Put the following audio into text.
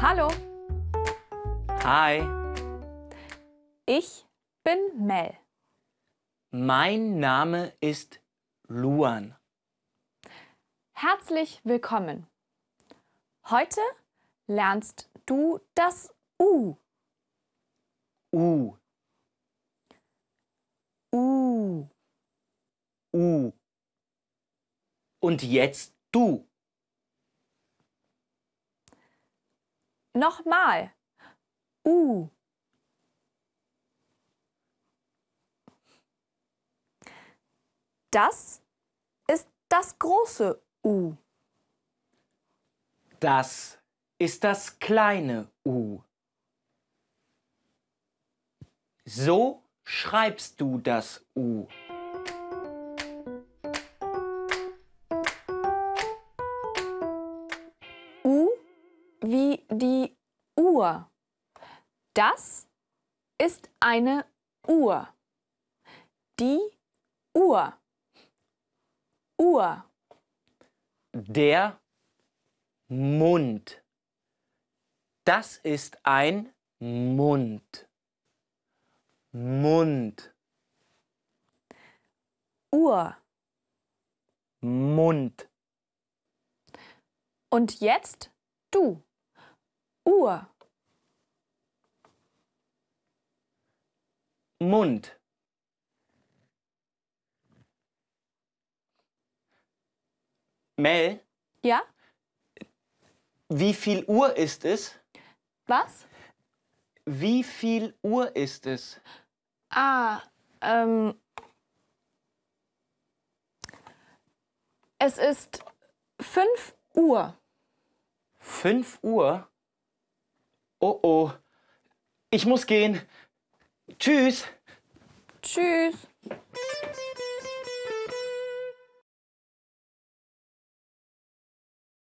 Hallo, Hi, ich bin Mel. mein Name ist Luan. Herzlich willkommen. Heute lernst du das U. U, U. U. Und jetzt du. Nochmal. U. Das ist das große U. Das ist das kleine U. So schreibst du das U. U wie die Uhr. Das ist eine Uhr. Die Uhr. Uhr. Der Mund. Das ist ein Mund. Mund. Uhr. Mund. Und jetzt du. Uhr. Mund. Mel, Ja? wie viel Uhr ist es? Was? Wie viel Uhr ist es? Ah, ähm. Es ist 5 Uhr. 5 Uhr? Oh oh. Ich muss gehen. Tschüss. Tschüss.